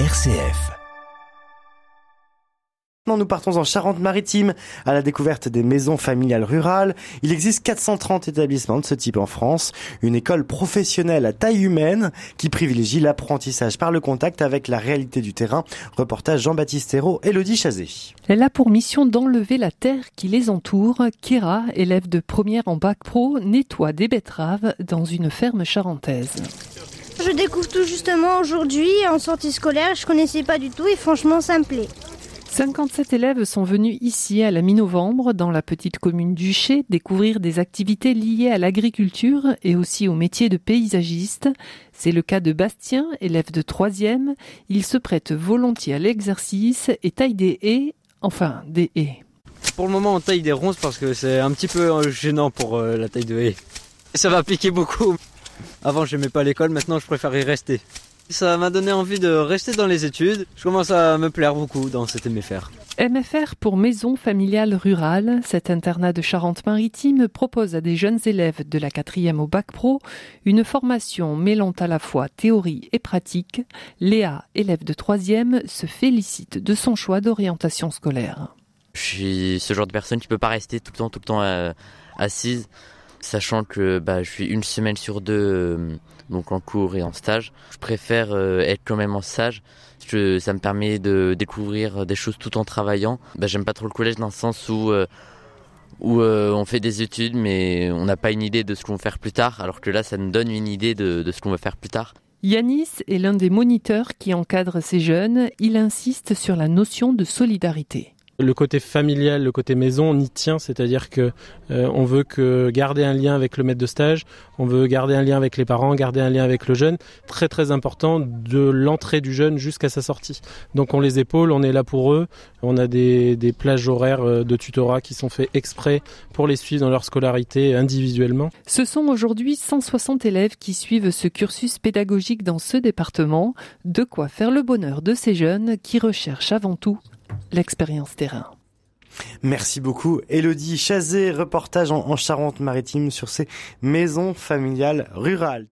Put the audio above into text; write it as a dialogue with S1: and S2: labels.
S1: RCF. Nous partons en Charente-Maritime à la découverte des maisons familiales rurales. Il existe 430 établissements de ce type en France. Une école professionnelle à taille humaine qui privilégie l'apprentissage par le contact avec la réalité du terrain. Reportage Jean-Baptiste Hérault, Elodie Chazé.
S2: Elle a pour mission d'enlever la terre qui les entoure. Kira, élève de première en bac pro, nettoie des betteraves dans une ferme charentaise.
S3: Je découvre tout justement aujourd'hui en sortie scolaire. Je connaissais pas du tout et franchement ça me plaît.
S2: 57 élèves sont venus ici à la mi-novembre dans la petite commune du Ché découvrir des activités liées à l'agriculture et aussi au métier de paysagiste. C'est le cas de Bastien, élève de troisième. Il se prête volontiers à l'exercice et taille des haies, enfin des haies.
S4: Pour le moment, on taille des ronces parce que c'est un petit peu euh, gênant pour euh, la taille de haies. Ça va piquer beaucoup. Avant, j'aimais pas l'école, maintenant, je préfère y rester. Ça m'a donné envie de rester dans les études. Je commence à me plaire beaucoup dans cet MFR.
S2: MFR pour Maison Familiale Rurale, cet internat de Charente-Maritime propose à des jeunes élèves de la quatrième au bac pro une formation mêlant à la fois théorie et pratique. Léa, élève de troisième, se félicite de son choix d'orientation scolaire.
S5: Je suis ce genre de personne qui peut pas rester tout le temps, tout le temps euh, assise sachant que bah, je suis une semaine sur deux euh, donc en cours et en stage. Je préfère euh, être quand même en stage. que ça me permet de découvrir des choses tout en travaillant. Bah, J'aime pas trop le collège dans le sens où euh, on fait des études mais on n'a pas une idée de ce qu'on va faire plus tard, alors que là ça nous donne une idée de, de ce qu'on va faire plus tard.
S2: Yanis est l'un des moniteurs qui encadre ces jeunes. Il insiste sur la notion de solidarité.
S6: Le côté familial, le côté maison, on y tient, c'est-à-dire que euh, on veut que garder un lien avec le maître de stage, on veut garder un lien avec les parents, garder un lien avec le jeune, très très important de l'entrée du jeune jusqu'à sa sortie. Donc on les épaule, on est là pour eux, on a des, des plages horaires euh, de tutorat qui sont faits exprès pour les suivre dans leur scolarité individuellement.
S2: Ce sont aujourd'hui 160 élèves qui suivent ce cursus pédagogique dans ce département, de quoi faire le bonheur de ces jeunes qui recherchent avant tout l'expérience terrain.
S1: Merci beaucoup. Elodie Chazé, reportage en Charente-Maritime sur ces maisons familiales rurales.